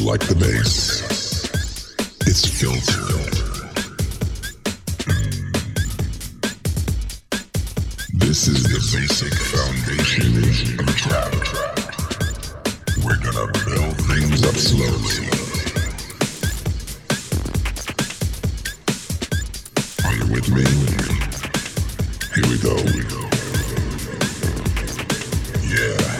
like the bass. It's filtered. This is the basic foundation of trap. We're gonna build things up slowly. Are you with me? Here we go. We go. Yeah.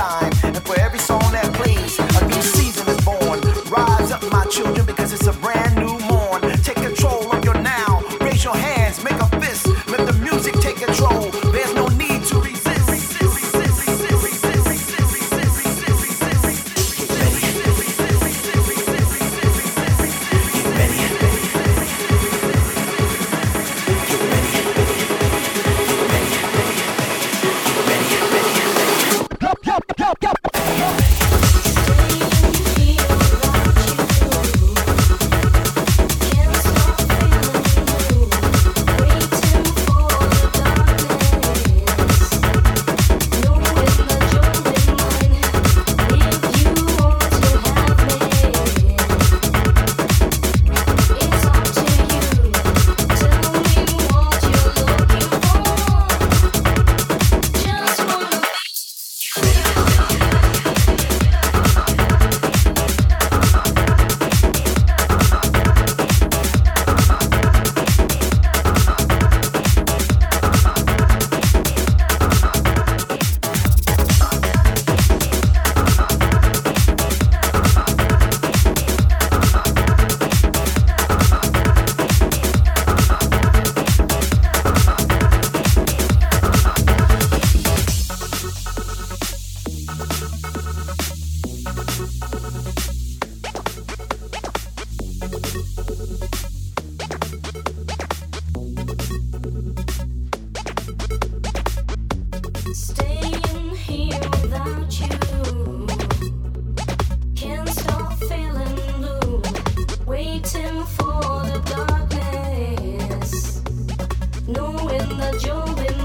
Go, knowing that you've been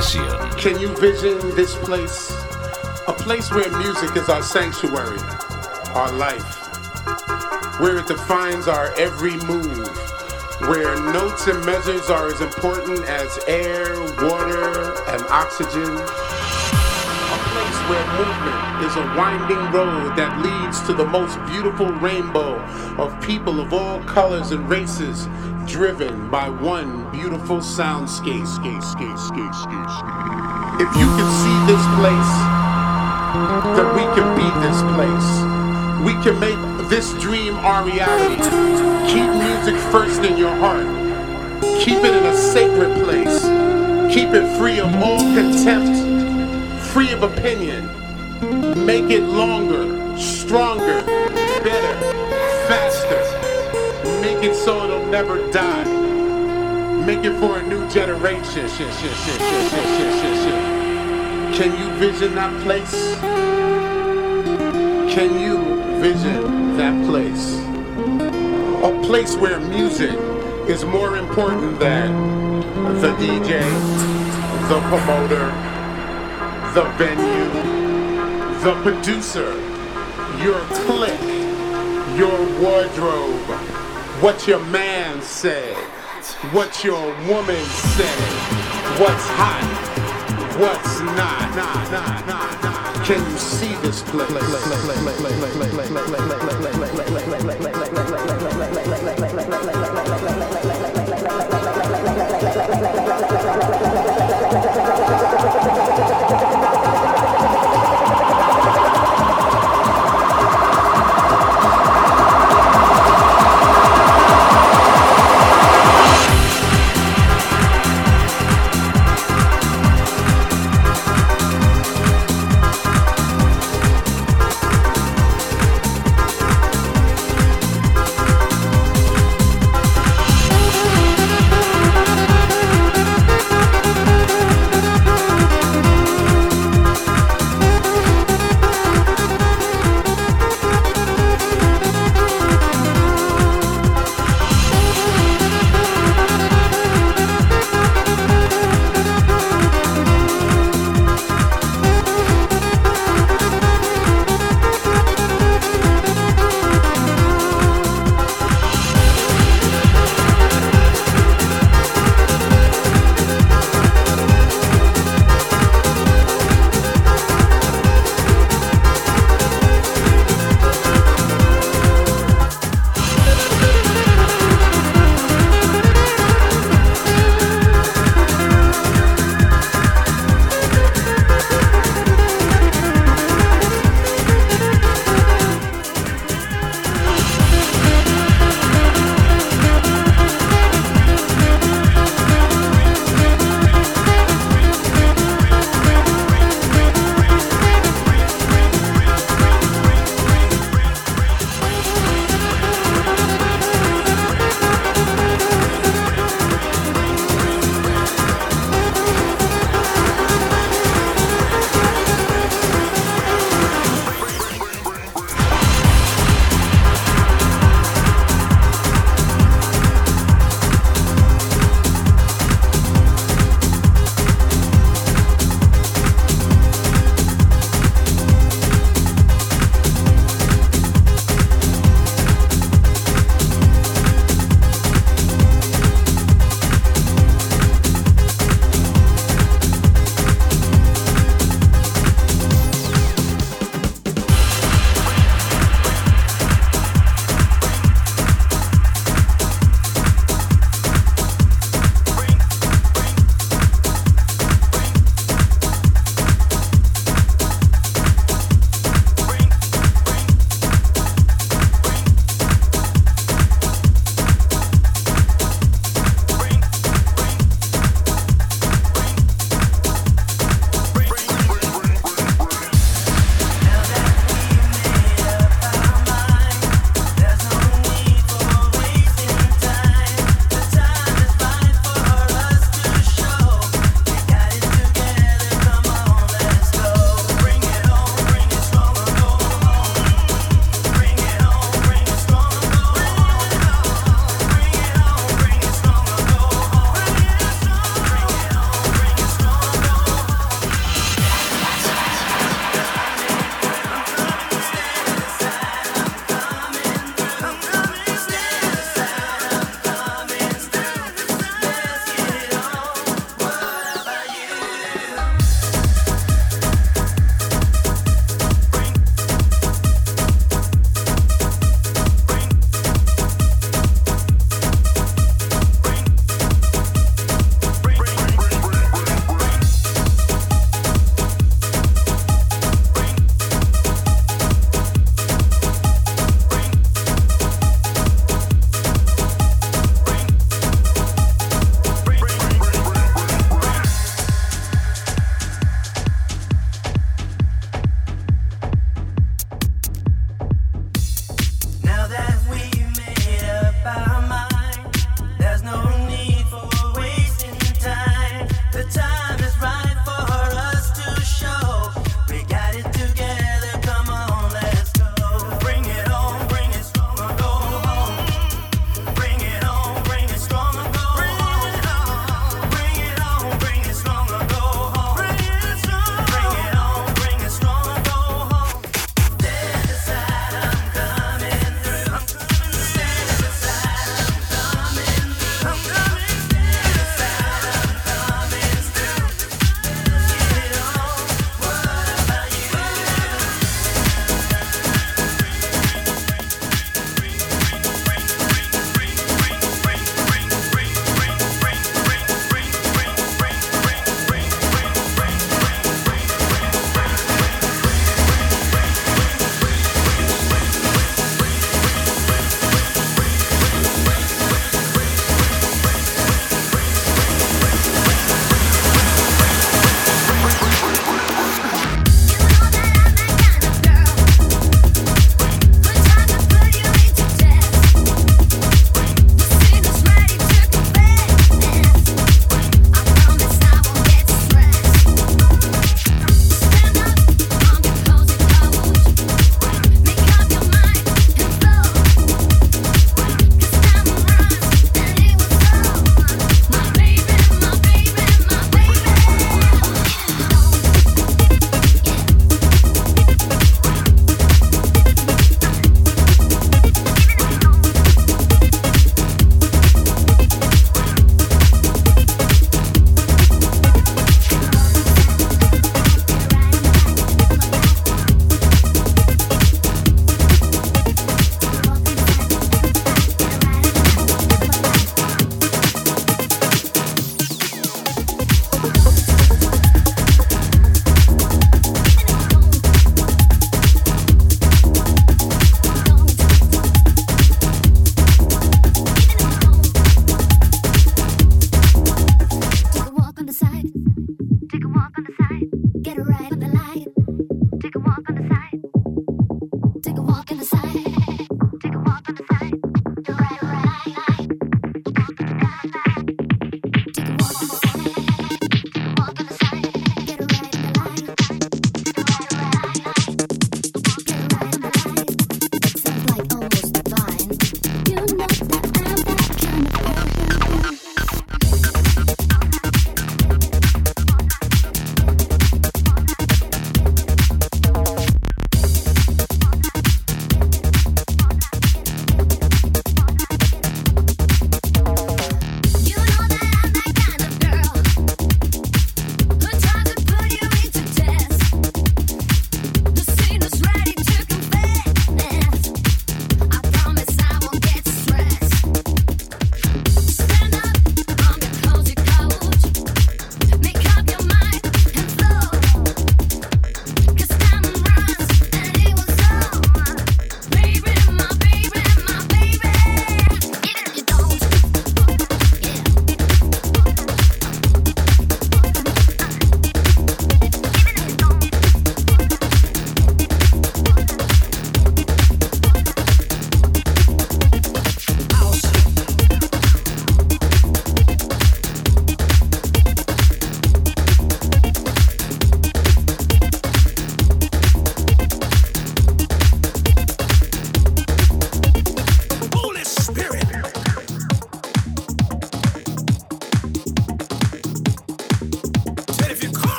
session. Can you vision this place? A place where music is our sanctuary, our life, where it defines our every move, where notes and measures are as important as air, water, and oxygen. A place where movement is a winding road that leads to the most beautiful rainbow of people of all colors and races, driven by one beautiful soundscape. Skate, skate, skate, skate, skate. If you can see this place, then we can be this place. We can make this dream our reality. Keep music first in your heart. Keep it in a sacred place. Keep it free of all contempt, free of opinion. Make it longer, stronger, better, faster. Make it so it'll never die. Make it for a new generation. Shit, shit, shit, shit, shit, shit, shit, shit. Can you vision that place? Can you vision that place? A place where music is more important than the DJ, the promoter, the venue, the producer, your clique, your wardrobe, what your man said, what your woman said, what's hot, what's not. Can you see this place?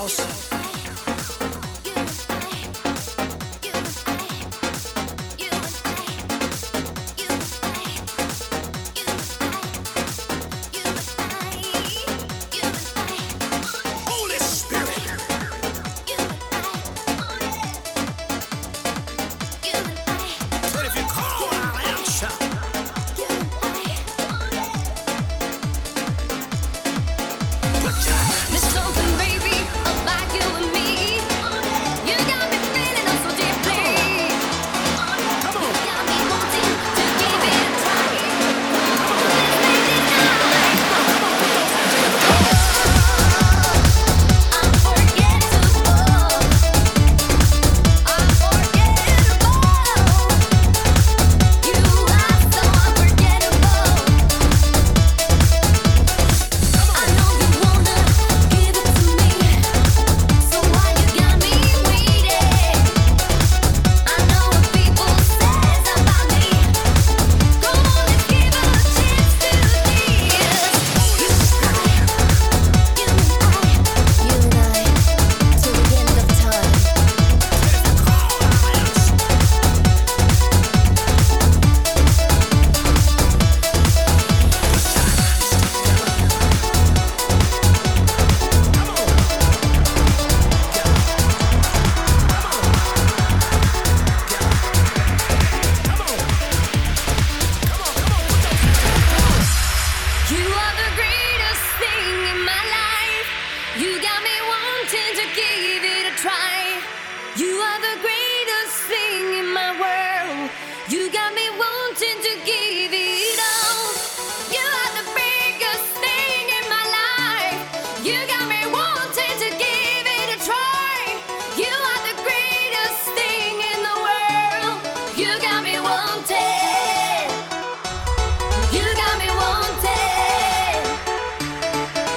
house.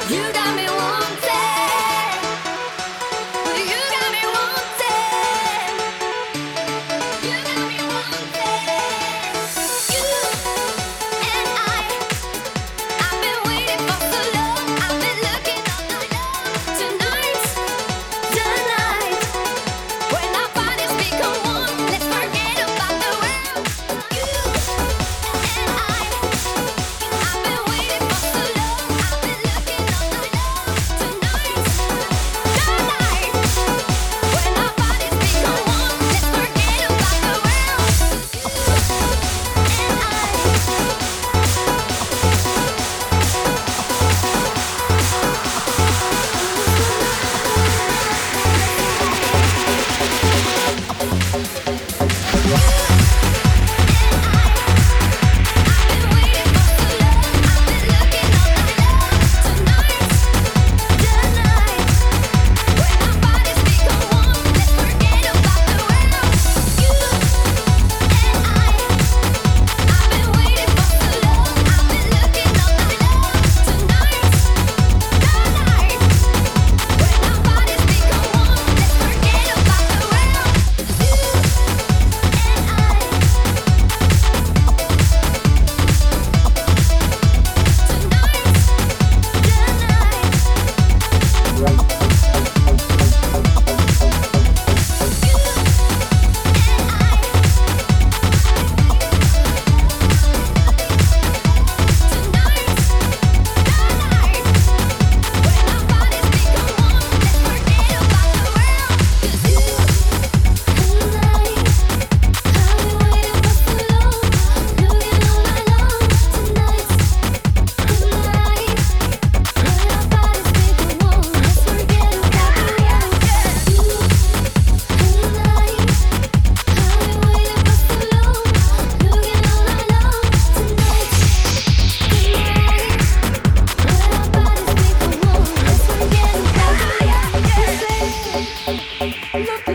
You got me. Situation.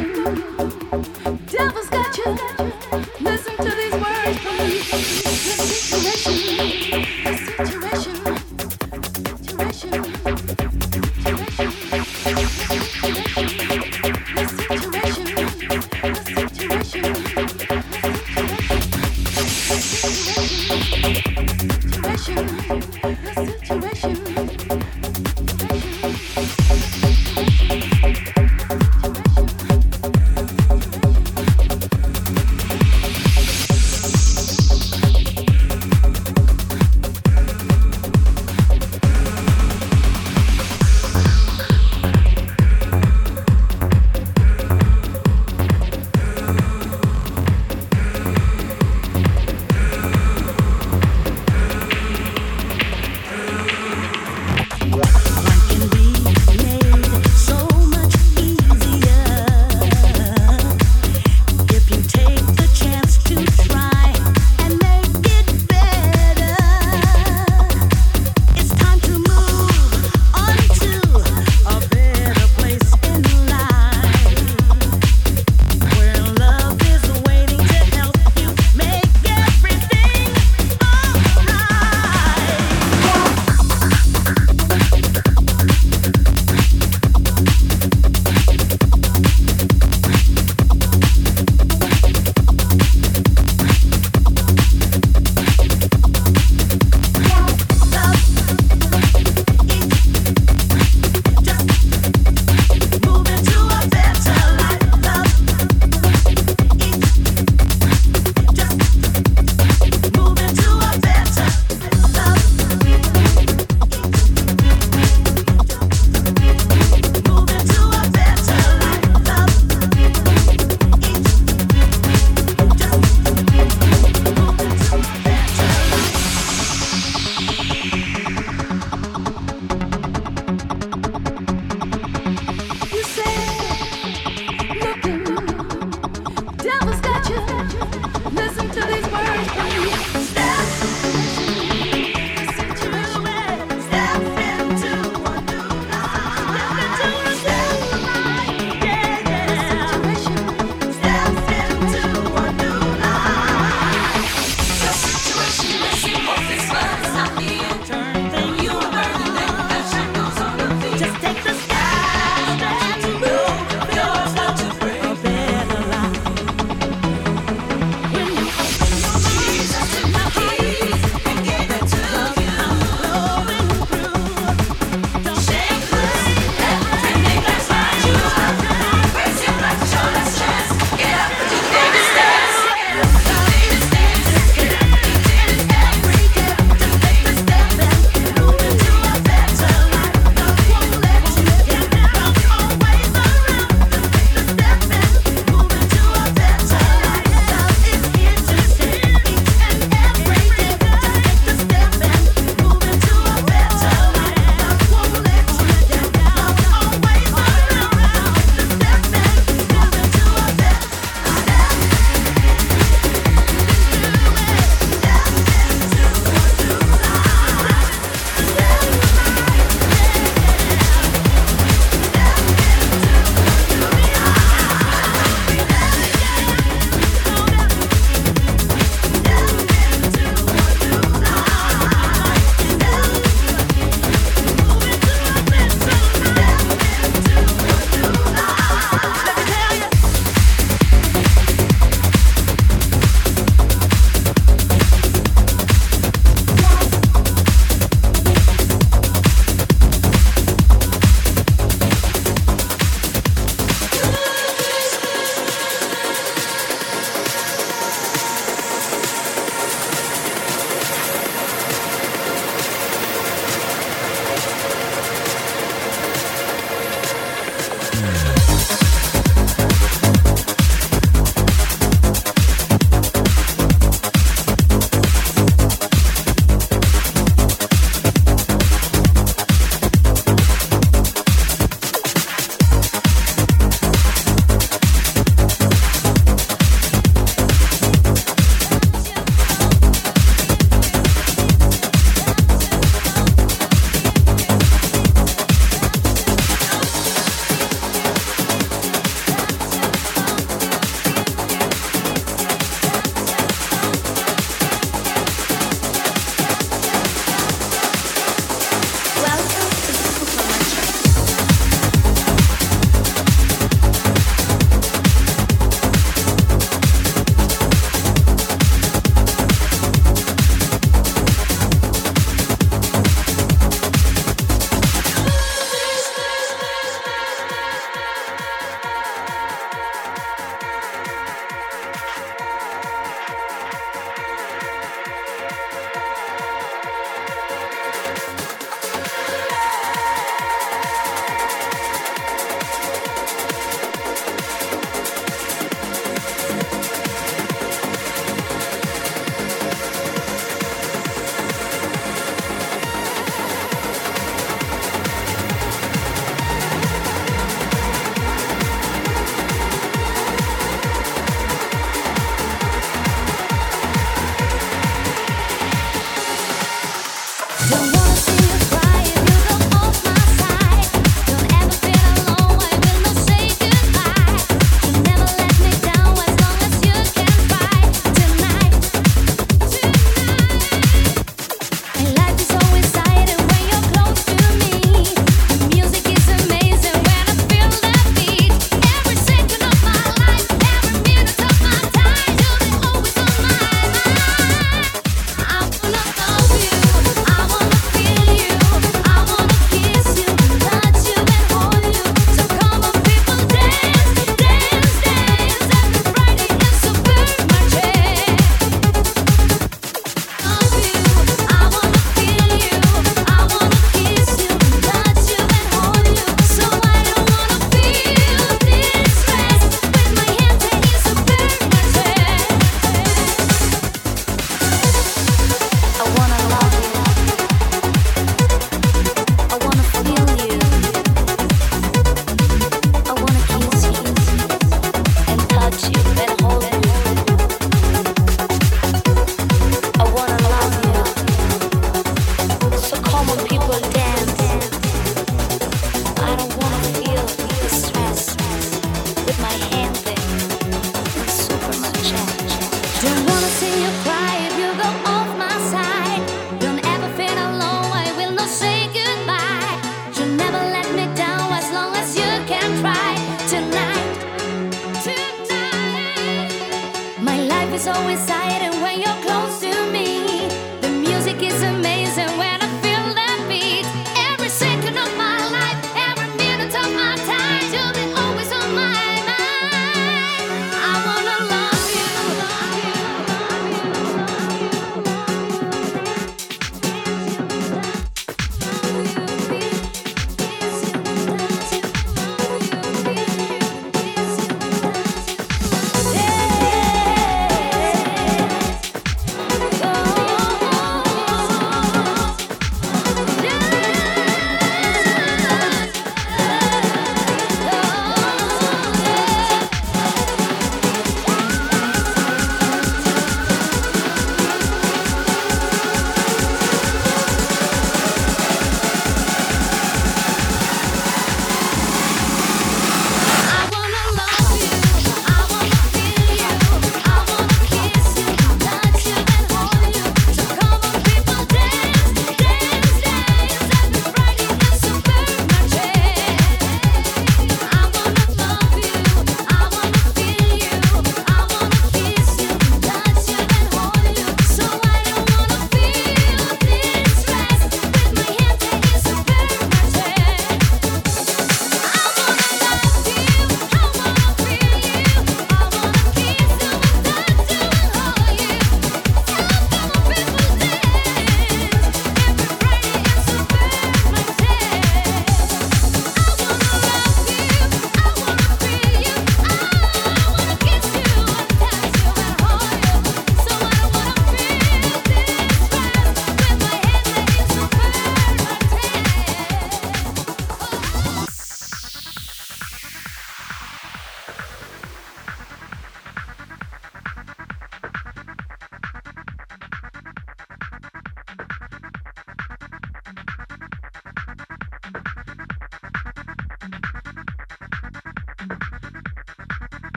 Listen to these words.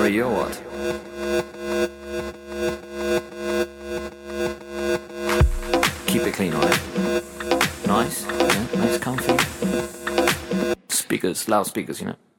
chariot. Keep it clean, alright? Nice, yeah, nice, comfy. Speakers, loudspeakers, you know.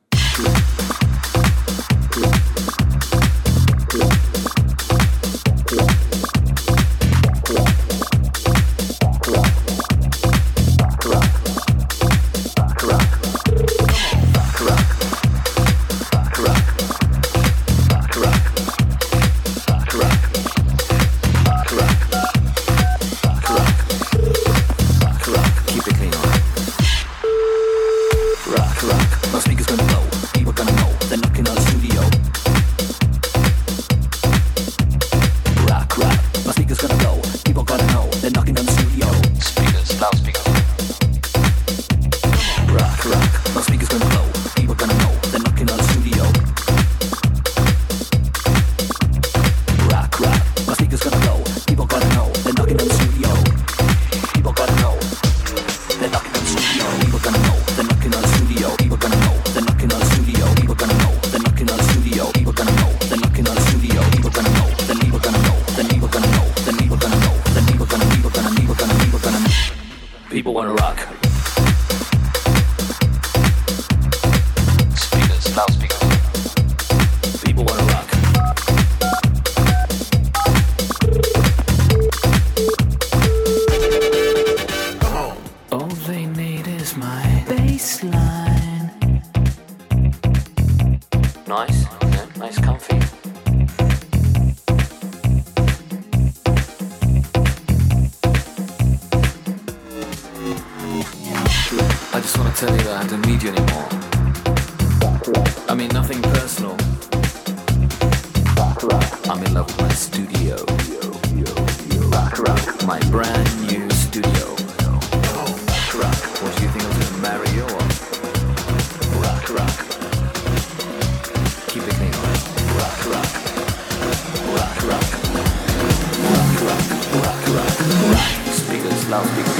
loudspeaker.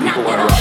People are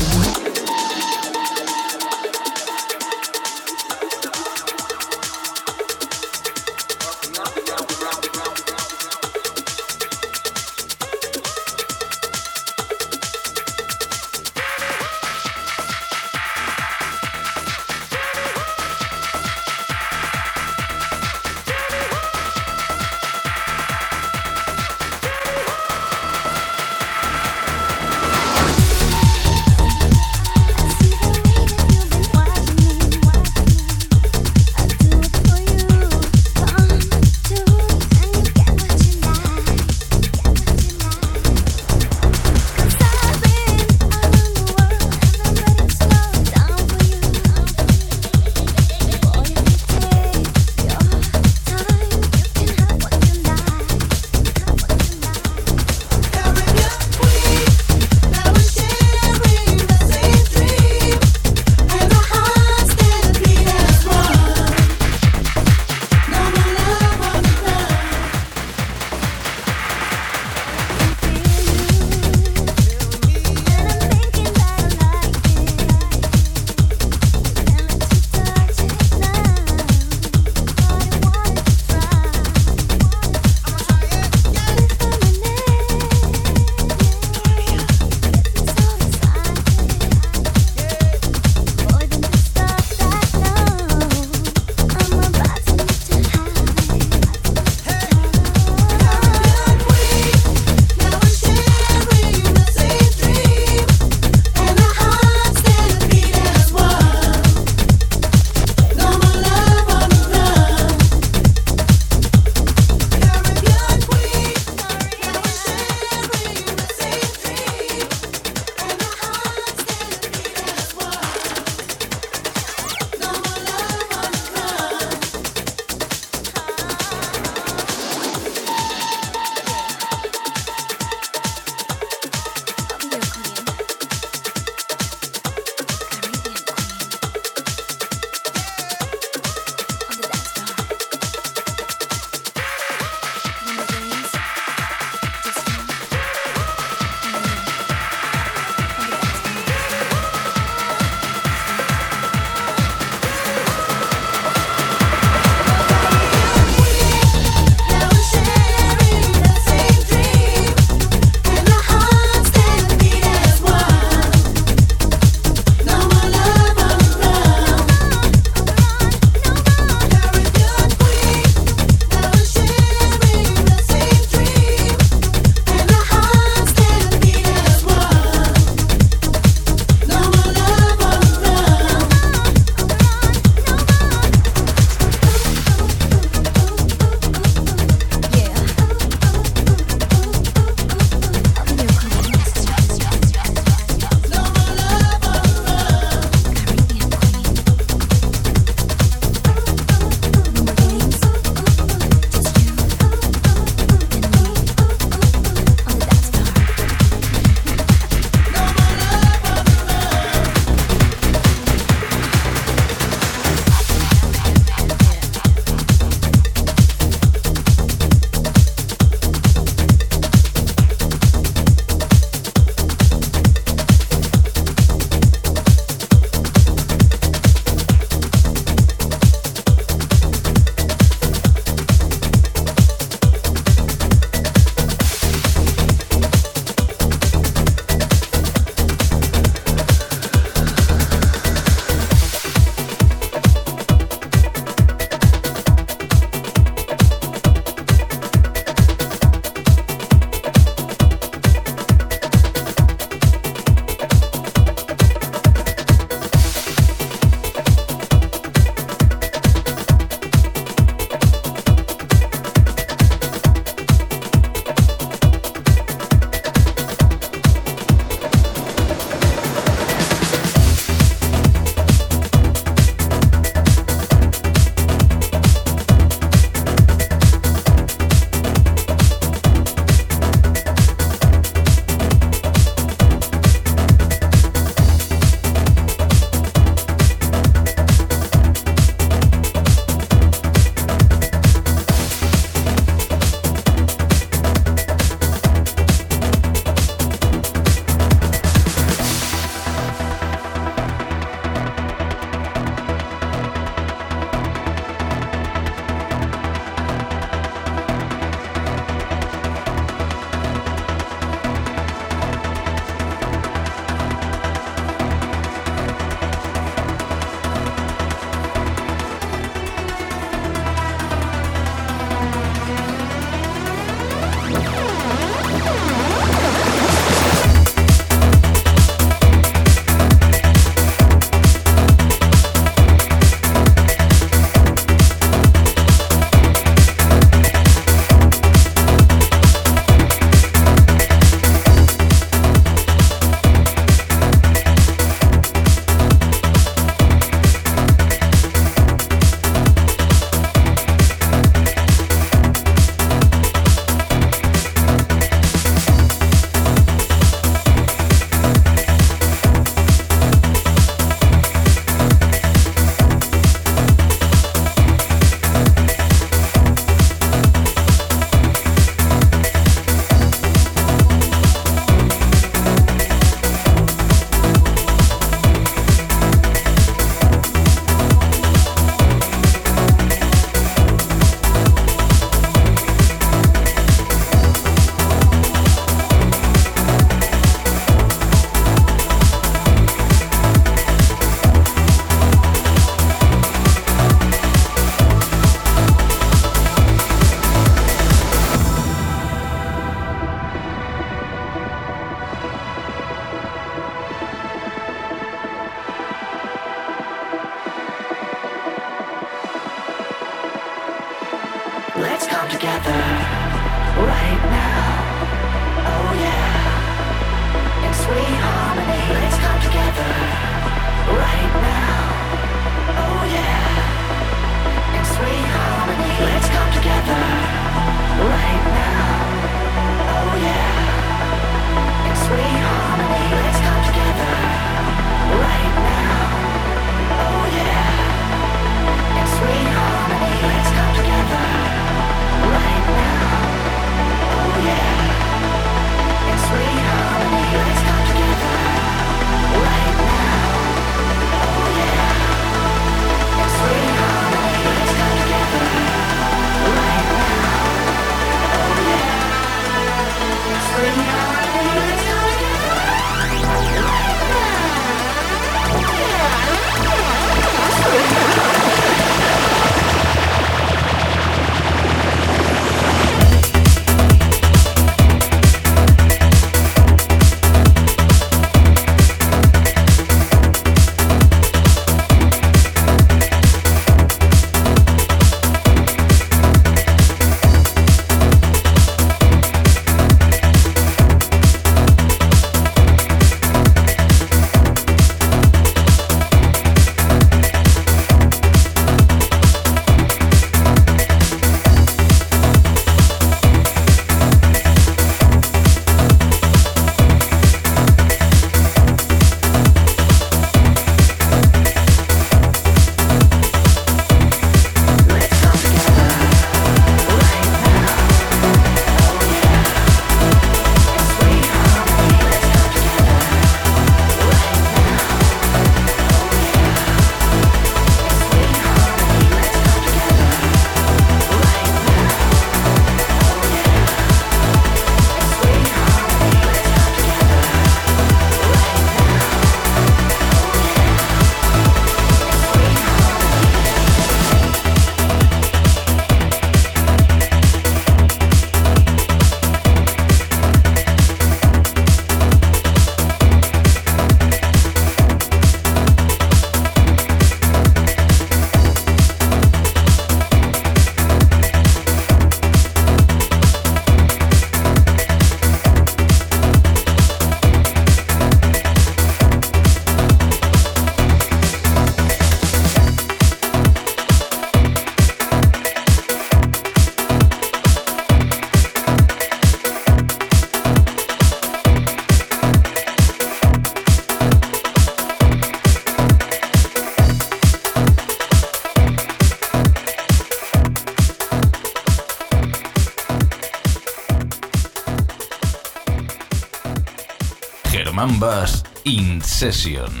Session.